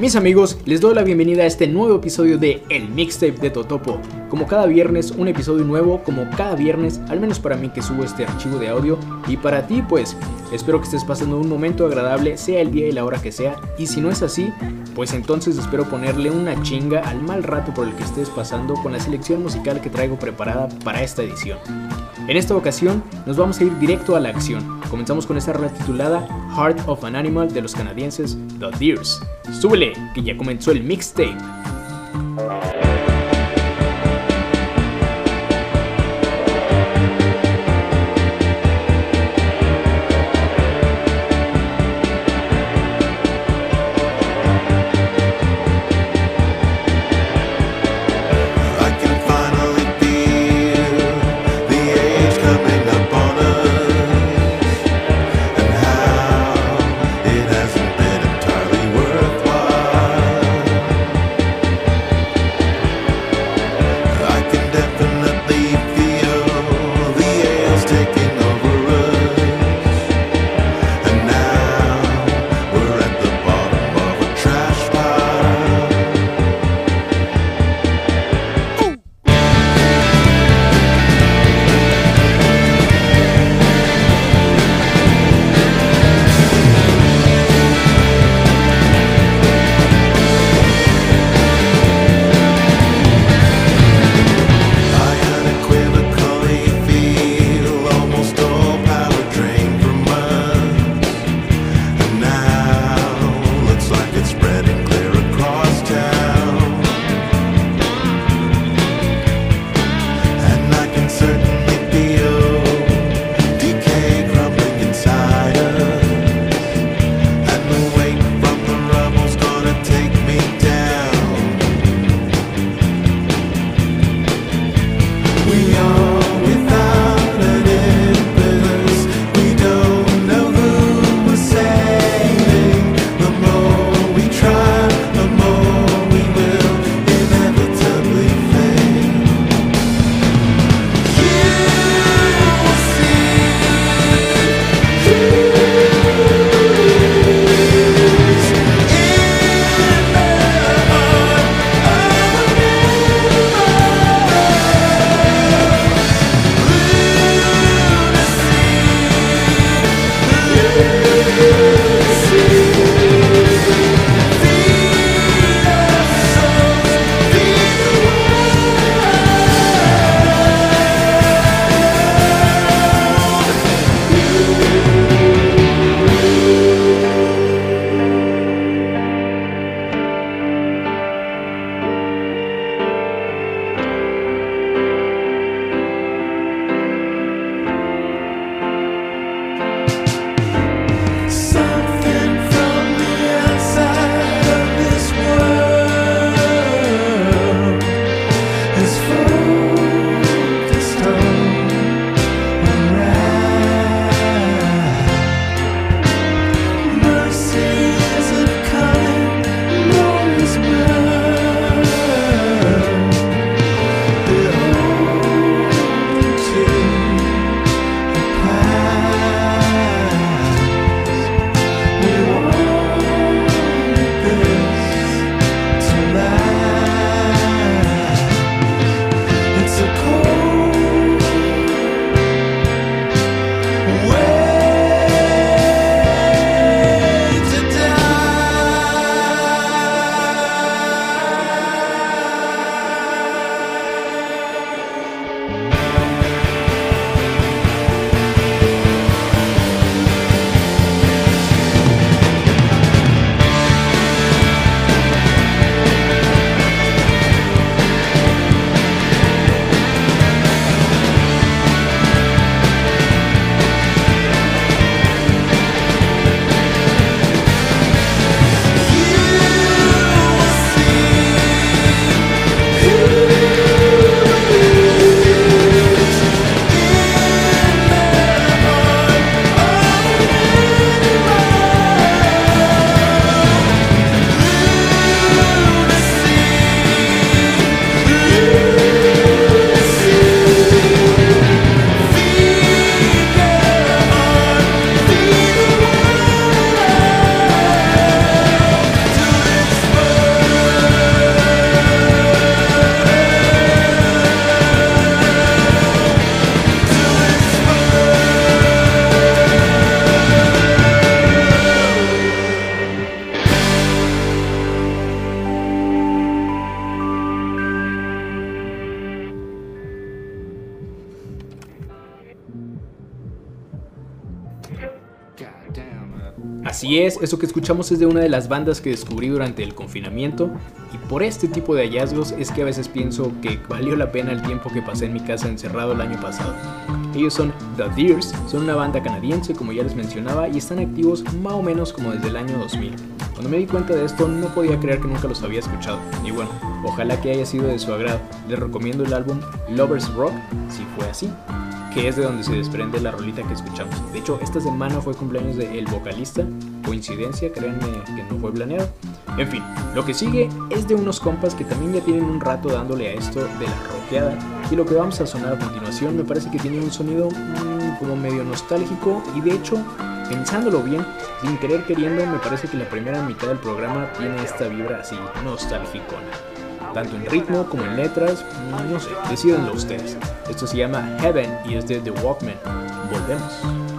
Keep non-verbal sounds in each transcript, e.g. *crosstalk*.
Mis amigos, les doy la bienvenida a este nuevo episodio de El Mixtape de Totopo. Como cada viernes, un episodio nuevo, como cada viernes, al menos para mí que subo este archivo de audio, y para ti pues, espero que estés pasando un momento agradable, sea el día y la hora que sea, y si no es así, pues entonces espero ponerle una chinga al mal rato por el que estés pasando con la selección musical que traigo preparada para esta edición. En esta ocasión nos vamos a ir directo a la acción. Comenzamos con esta rola titulada Heart of an Animal de los canadienses The Deers. Súbele, que ya comenzó el mixtape. Eso que escuchamos es de una de las bandas que descubrí durante el confinamiento y por este tipo de hallazgos es que a veces pienso que valió la pena el tiempo que pasé en mi casa encerrado el año pasado. Ellos son The Deers, son una banda canadiense como ya les mencionaba y están activos más o menos como desde el año 2000. Cuando me di cuenta de esto no podía creer que nunca los había escuchado y bueno, ojalá que haya sido de su agrado. Les recomiendo el álbum Lovers Rock si fue así que es de donde se desprende la rolita que escuchamos. De hecho, esta semana fue cumpleaños del vocalista. Coincidencia, créanme que no fue planeado. En fin, lo que sigue es de unos compas que también ya tienen un rato dándole a esto de la rockeada. Y lo que vamos a sonar a continuación me parece que tiene un sonido mmm, como medio nostálgico. Y de hecho, pensándolo bien, sin querer queriendo, me parece que la primera mitad del programa tiene esta vibra así nostálgicona tanto en ritmo como en letras, no sé, decidanlo ustedes. Esto se llama Heaven y es de The Walkman. Volvemos.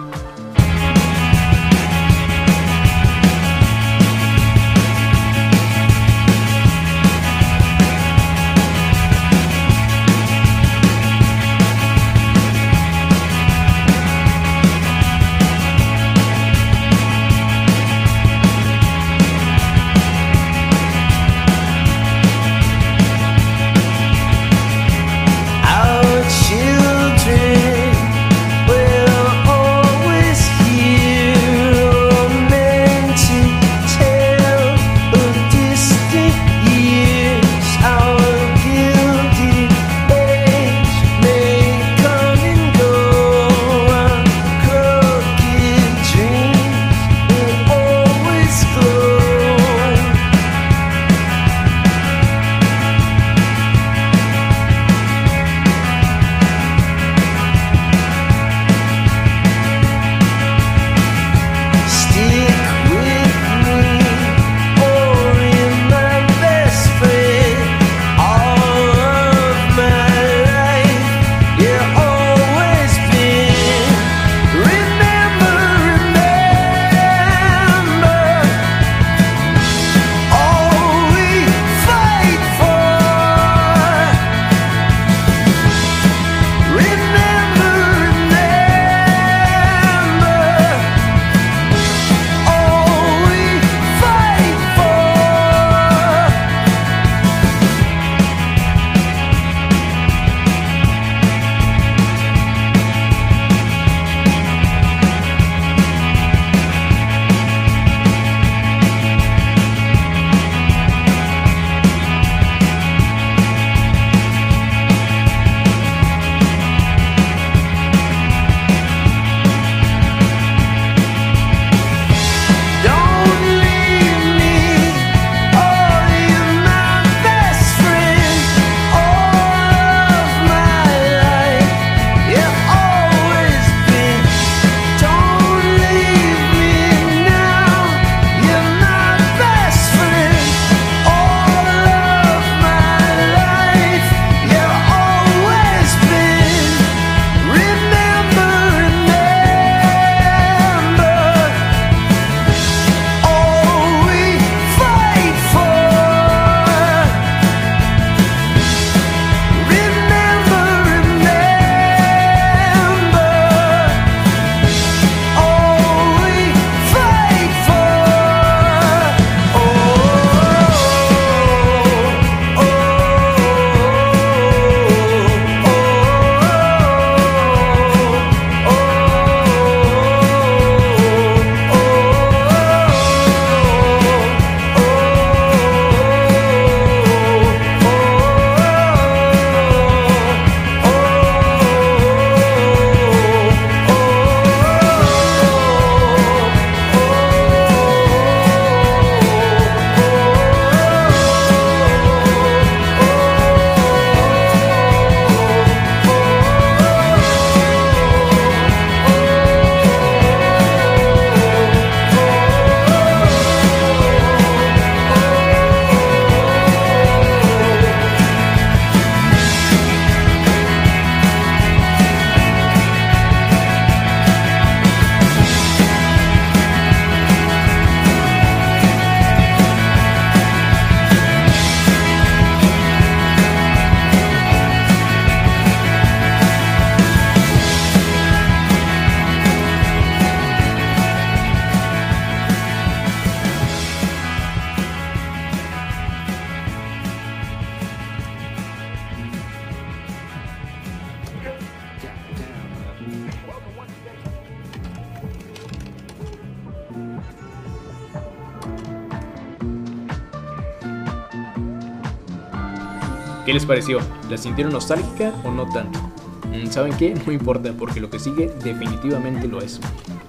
Pareció? ¿La sintieron nostálgica o no tanto? Mm, ¿Saben qué? No importa porque lo que sigue definitivamente lo es.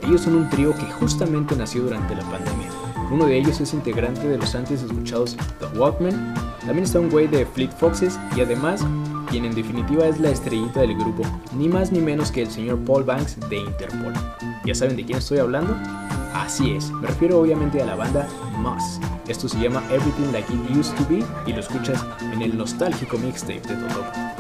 Ellos son un trío que justamente nació durante la pandemia. Uno de ellos es integrante de los antes escuchados The Walkmen, también está un güey de Fleet Foxes y además quien en definitiva es la estrellita del grupo, ni más ni menos que el señor Paul Banks de Interpol. ¿Ya saben de quién estoy hablando? Así es, me refiero obviamente a la banda Moss. Esto se llama Everything Like It Used to Be y lo escuchas en el nostálgico mixtape de Totoro.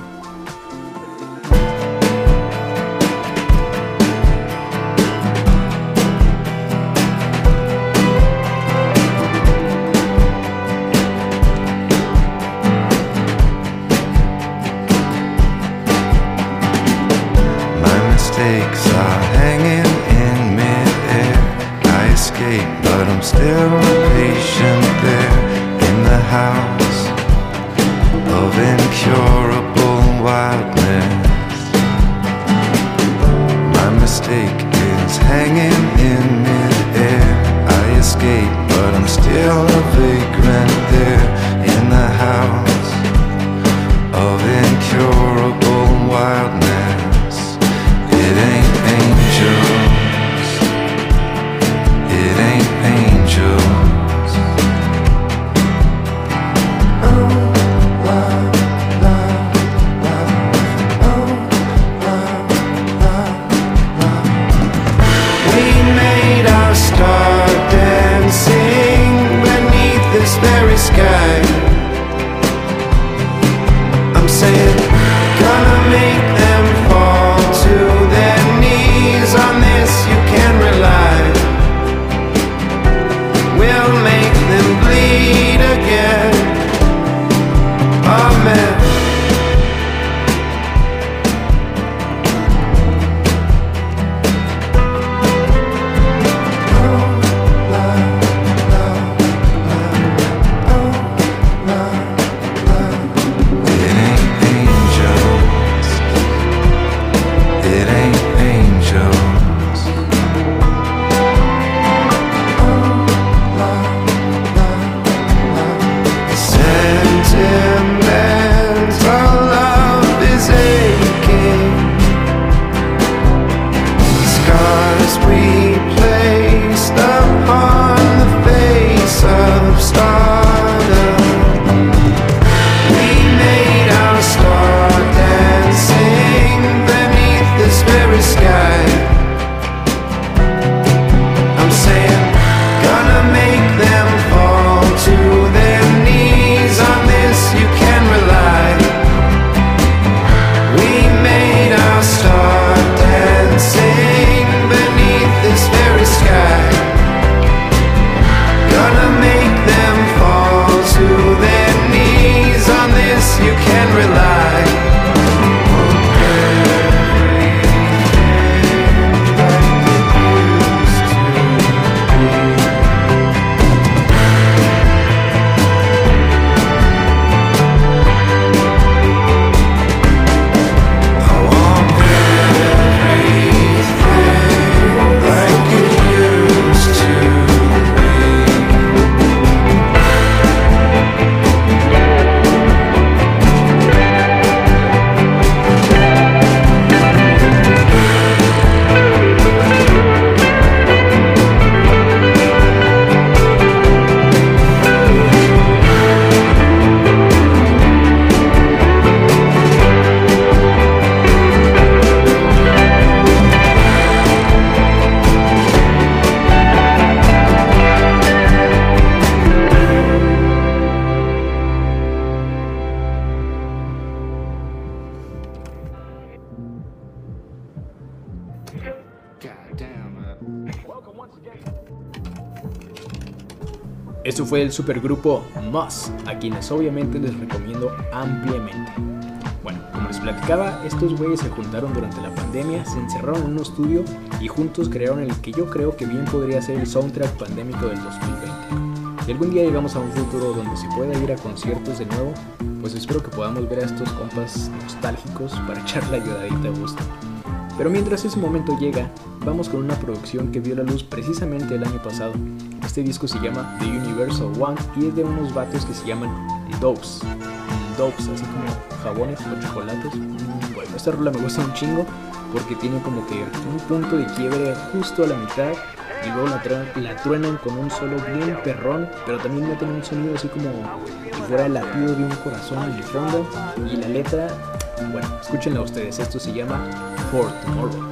Fue el supergrupo Moss, a quienes obviamente les recomiendo ampliamente. Bueno, como les platicaba, estos güeyes se juntaron durante la pandemia, se encerraron en un estudio y juntos crearon el que yo creo que bien podría ser el soundtrack pandémico del 2020. Si algún día llegamos a un futuro donde se pueda ir a conciertos de nuevo, pues espero que podamos ver a estos compas nostálgicos para *laughs* echar la ayudadita a gusto. Pero mientras ese momento llega, vamos con una producción que vio la luz precisamente el año pasado. Este disco se llama The Universal One y es de unos vatos que se llaman Dose. Dopes, así como jabones o chocolates. Bueno, esta rola me gusta un chingo porque tiene como que un punto de quiebre justo a la mitad y luego la, la truenan con un solo bien perrón, pero también meten un sonido así como si fuera el latido de un corazón en el fondo y la letra, bueno, escúchenla ustedes, esto se llama For Tomorrow.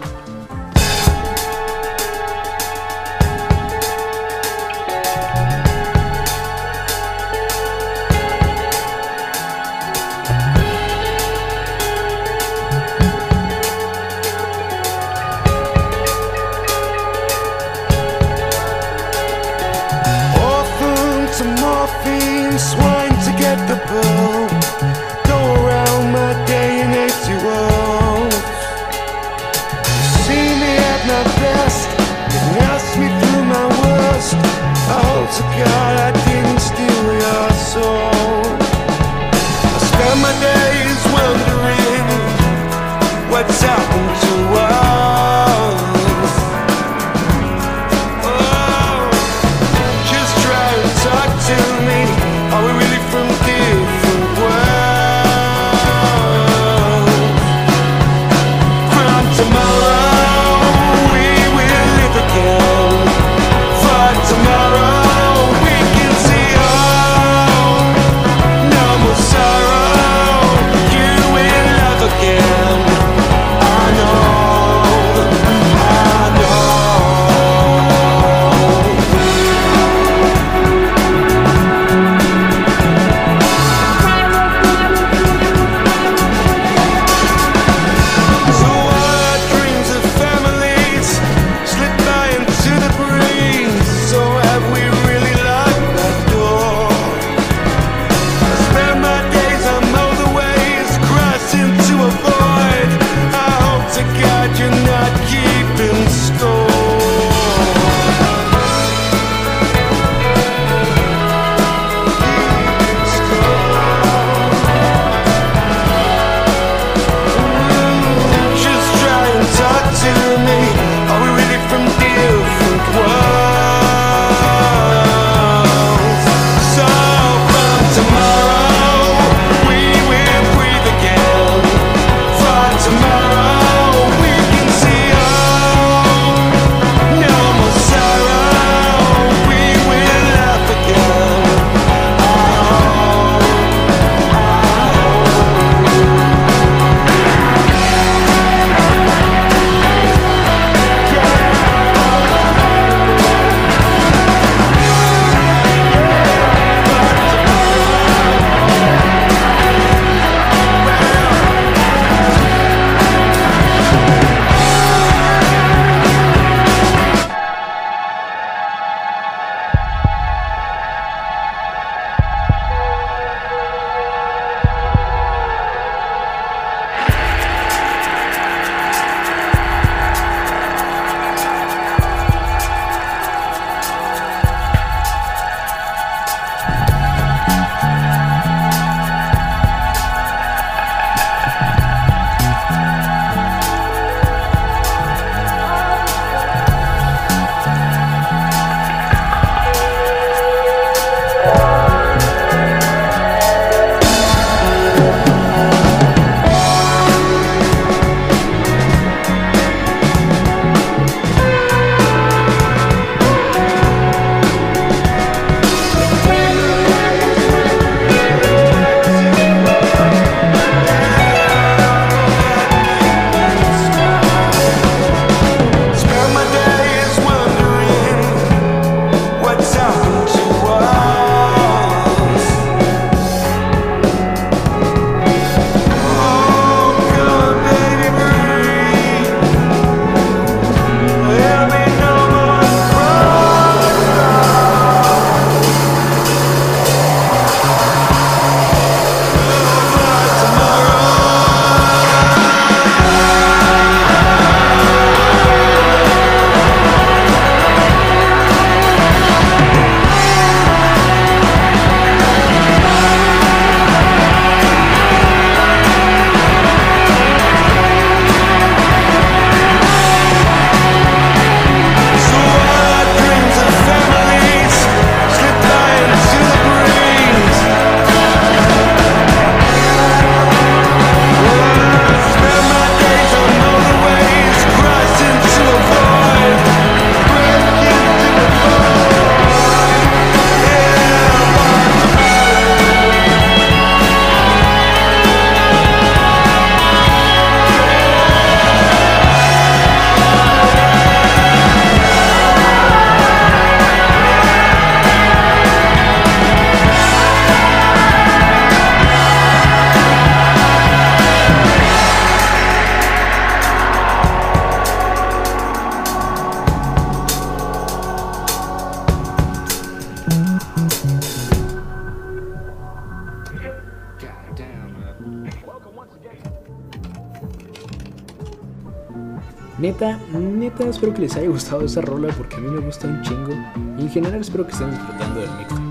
Neta, espero que les haya gustado esa rola porque a mí me gusta un chingo. Y en general espero que estén disfrutando del mixtape.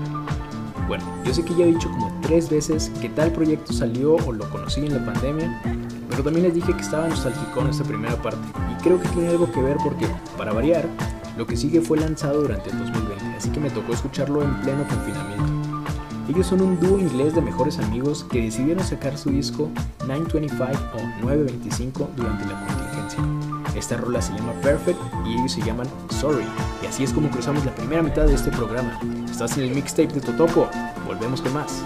Bueno, yo sé que ya he dicho como tres veces que tal proyecto salió o lo conocí en la pandemia, pero también les dije que estaba nostálgico en esta primera parte. Y creo que tiene algo que ver porque, para variar, lo que sigue fue lanzado durante el 2020, así que me tocó escucharlo en pleno confinamiento. Ellos son un dúo inglés de mejores amigos que decidieron sacar su disco 925 o 925 durante la contingencia. Esta rola se llama Perfect y ellos se llaman Sorry. Y así es como cruzamos la primera mitad de este programa. Estás en el mixtape de Totopo. Volvemos con más.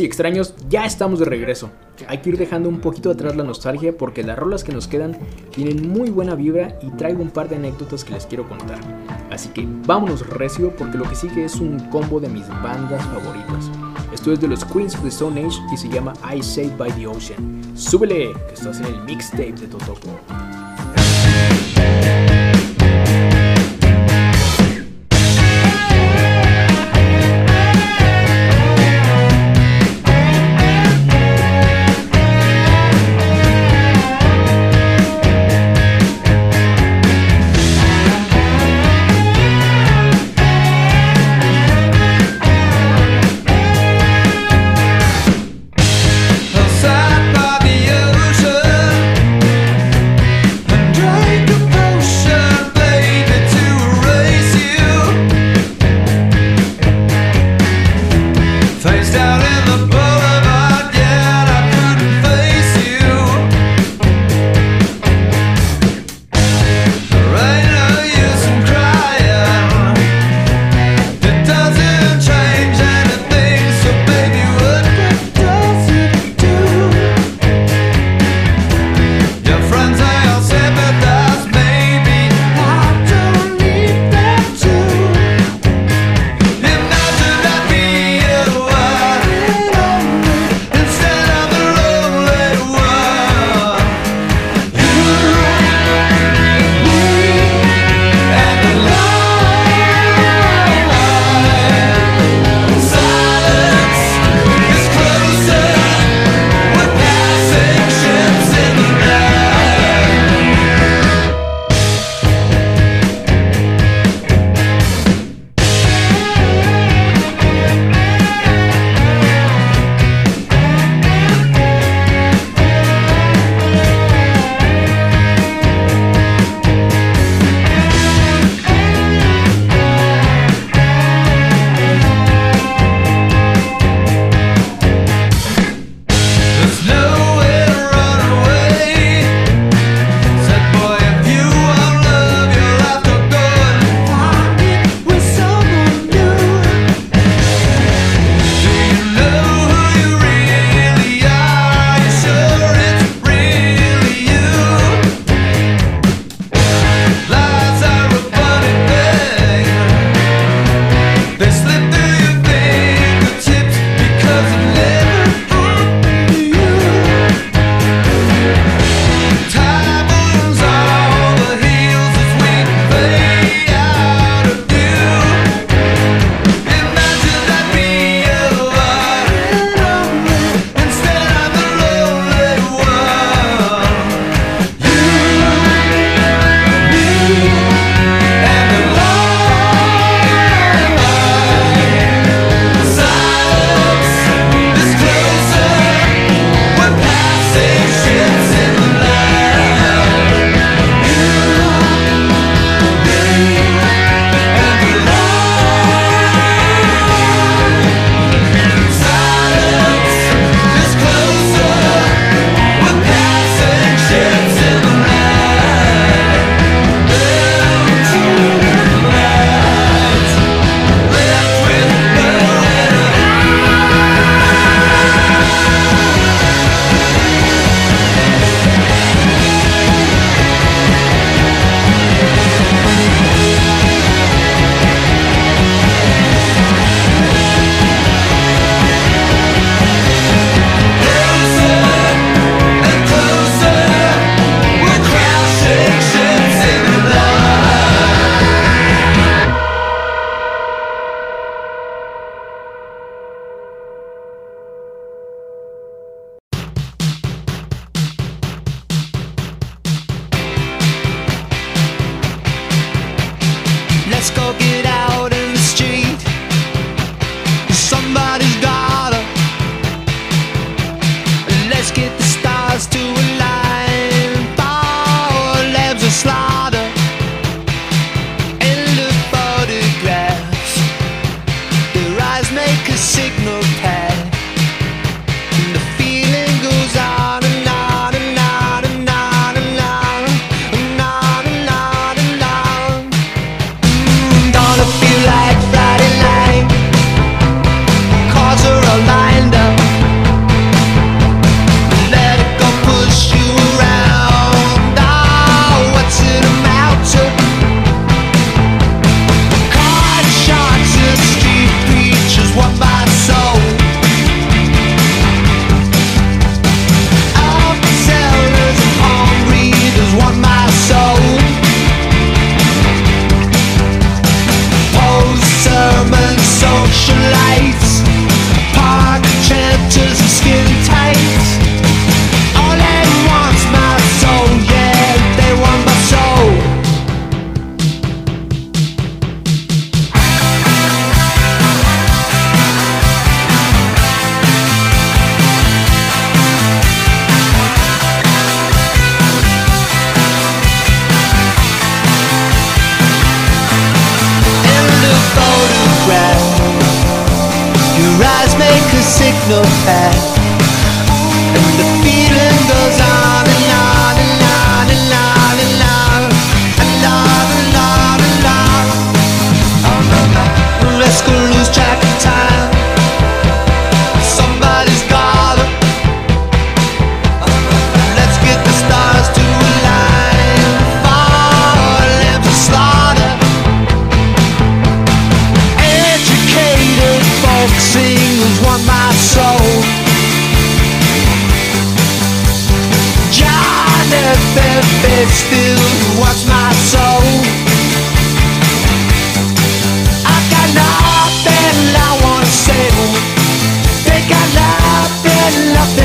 Y extraños, ya estamos de regreso. Hay que ir dejando un poquito atrás la nostalgia porque las rolas que nos quedan tienen muy buena vibra y traigo un par de anécdotas que les quiero contar. Así que vámonos recio porque lo que sigue es un combo de mis bandas favoritas. Esto es de los Queens of the Stone Age y se llama I Saved by the Ocean. Súbele, que estás en el mixtape de Totopo.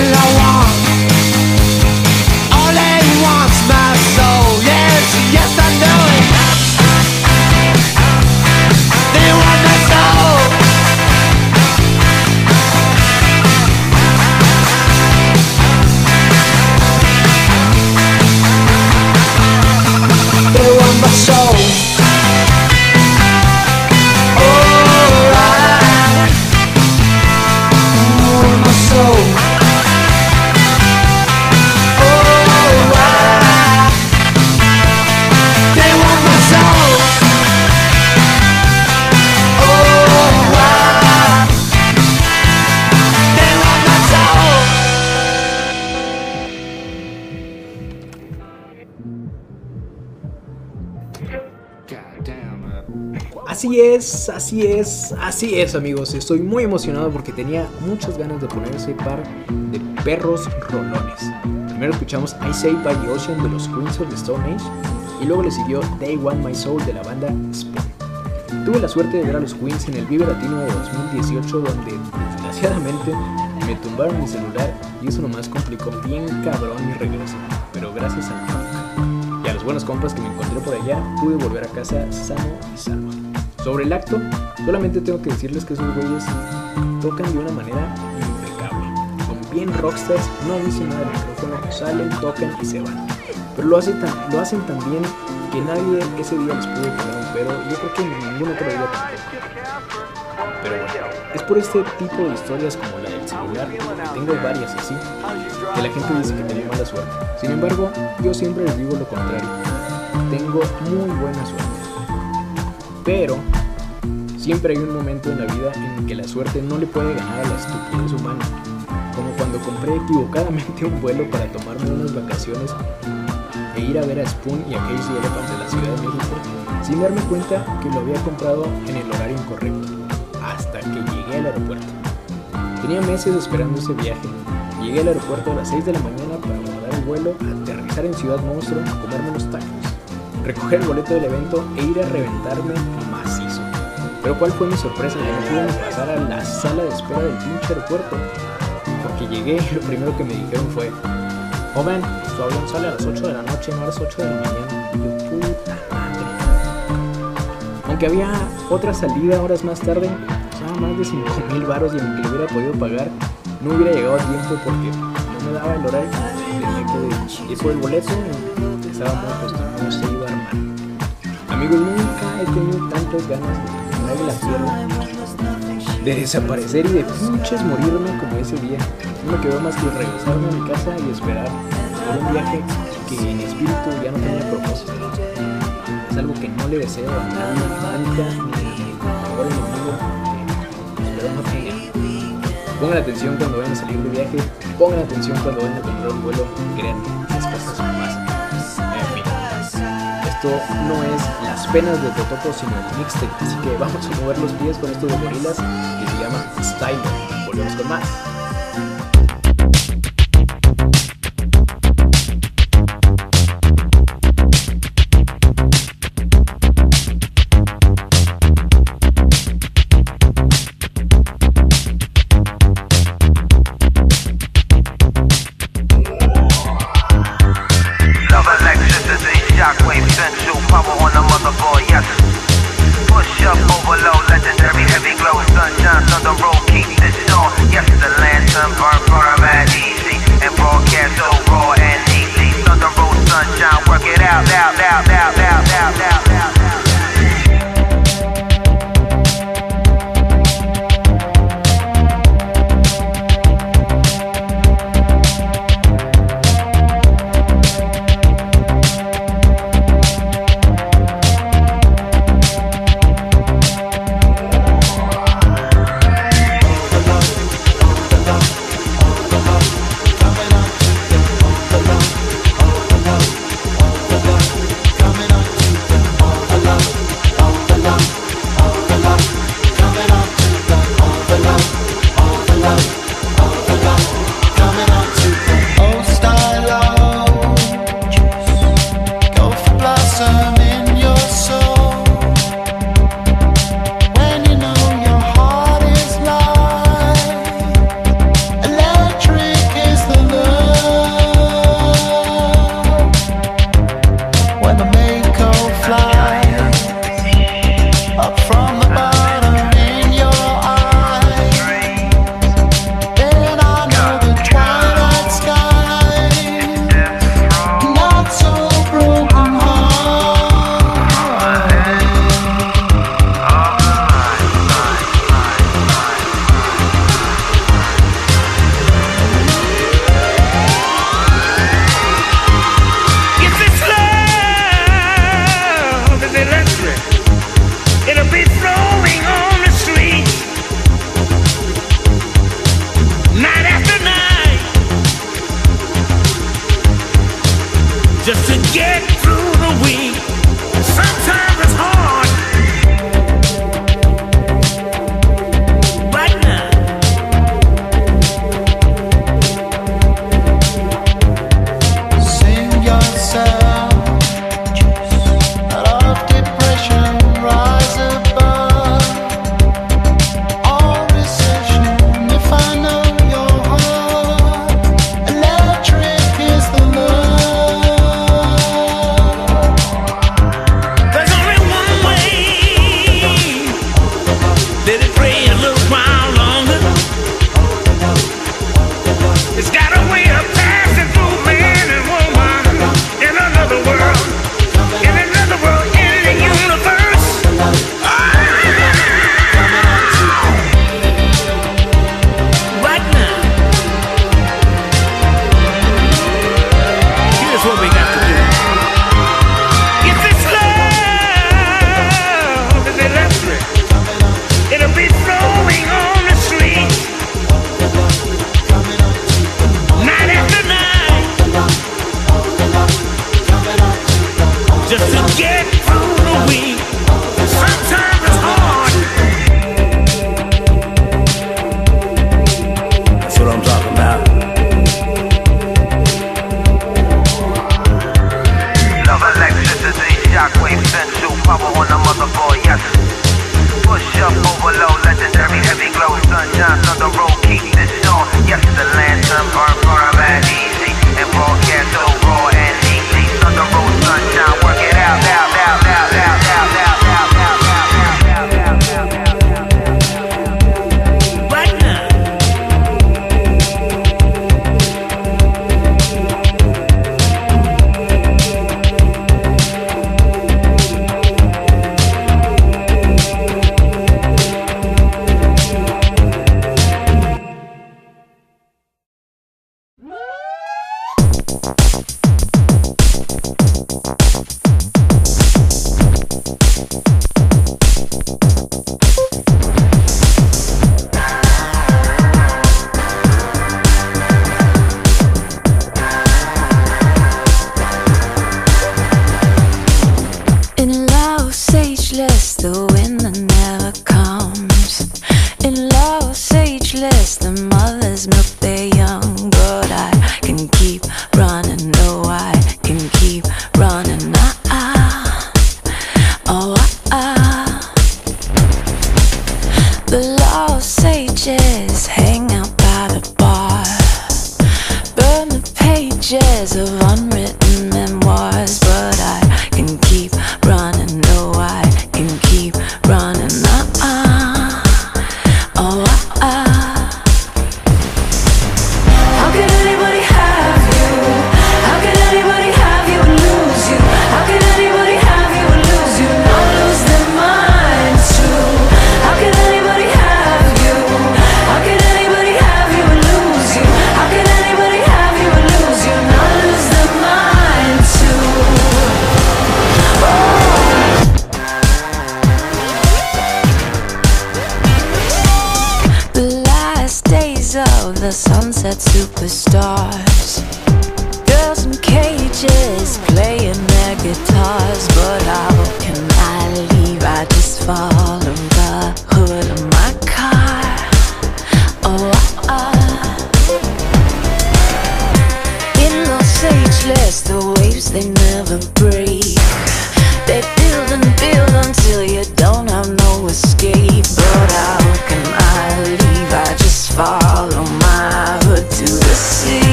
Nothing I want. Así es, así es amigos. Estoy muy emocionado porque tenía muchas ganas de poner ese par de perros rolones. Primero escuchamos I Say by the Ocean de los Queens of the Stone Age y luego le siguió They Want My Soul de la banda Spoon. Tuve la suerte de ver a los Queens en el Vive Latino de 2018 donde desgraciadamente me tumbaron mi celular y eso nomás complicó bien cabrón mi regreso. Pero gracias al rock y a los buenos compas que me encontré por allá pude volver a casa sano y salvo. Sobre el acto, solamente tengo que decirles que esos güeyes tocan de una manera impecable. Son bien rockstars, no dicen nada del micrófono, salen, tocan y se van. Pero lo, hace tan, lo hacen tan bien que nadie ese día les puede poner un pero. Yo creo que en ningún otro día tampoco. Pero bueno, es por este tipo de historias como la del celular, tengo varias así, que la gente dice que tengo mala suerte. Sin embargo, yo siempre les digo lo contrario. Tengo muy buena suerte. Pero siempre hay un momento en la vida en que la suerte no le puede ganar a la estupidez humana. Como cuando compré equivocadamente un vuelo para tomarme unas vacaciones e ir a ver a Spoon y a Casey Elephant de la Ciudad de México sin darme cuenta que lo había comprado en el horario incorrecto, hasta que llegué al aeropuerto. Tenía meses esperando ese viaje. Llegué al aeropuerto a las 6 de la mañana para guardar el vuelo, aterrizar en Ciudad Monstruo, comerme unos tacos, recoger el boleto del evento e ir a reventarme macizo. Pero cuál fue mi sorpresa que no pudieron pasar a la sala de espera del pinche aeropuerto. Porque llegué y lo primero que me dijeron fue, joven, su avión sale a las 8 de la noche, no a las 8 de la mañana. Yo, puta madre. Aunque había otra salida horas más tarde, costaba más de 5 mil baros y aunque hubiera podido pagar, no hubiera llegado a tiempo porque no me daba el horario. Tenía que ir el boleto y estaba muy no se iba a armar. Amigos, nunca he tenido tantas ganas de la pierna, de desaparecer y de pinches morirme como ese día. No me quedó más que regresarme a mi casa y esperar por un viaje que en espíritu ya no tenía propósito. Es algo que no le deseo a nadie, nunca, ni a mi mejor enemigo, que espero no tenga. Pongan atención cuando vayan a salir de viaje, pongan atención cuando vayan a comprar un vuelo, créanme, las cosas. En esto no es las penas de Totopo, sino el mixtape, así que vamos a mover los pies con esto de gorilas que se llama Style. Volvemos con más.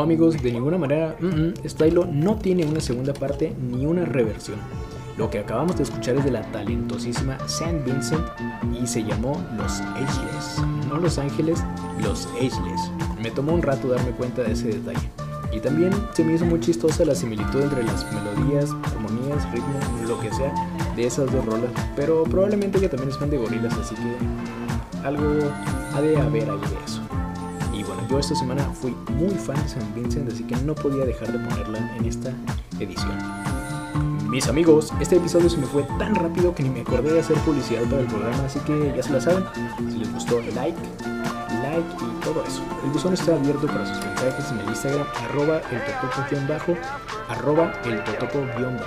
No, amigos, de ninguna manera, Stylo este no tiene una segunda parte ni una reversión. Lo que acabamos de escuchar es de la talentosísima Saint Vincent y se llamó Los Ageless. No Los Ángeles, Los Ageless. Me tomó un rato darme cuenta de ese detalle. Y también se me hizo muy chistosa la similitud entre las melodías, armonías, ritmos, lo que sea, de esas dos rolas. Pero probablemente ella también es fan de gorilas, así que algo ha de haber ahí de eso. Yo esta semana fui muy fan de San Vincent, así que no podía dejar de ponerla en esta edición. Mis amigos, este episodio se me fue tan rápido que ni me acordé de hacer publicidad para el programa, así que ya se la saben. Si les gustó, like, like y todo eso. El buzón está abierto para sus mensajes en el Instagram, arroba el totopo-bajo, arroba el totopo-bajo.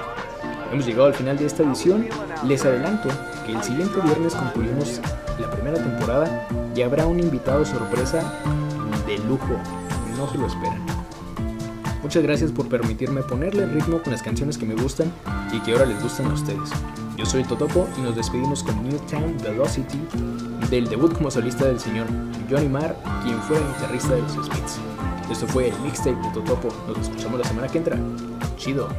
Hemos llegado al final de esta edición. Les adelanto que el siguiente viernes concluimos la primera temporada y habrá un invitado sorpresa de lujo. No se lo esperan. Muchas gracias por permitirme ponerle ritmo con las canciones que me gustan y que ahora les gustan a ustedes. Yo soy Totopo y nos despedimos con Newtown Velocity del debut como solista del señor Johnny Marr, quien fue el guitarrista de los Smiths. Esto fue el mixtape de Totopo. Nos escuchamos la semana que entra. Chido.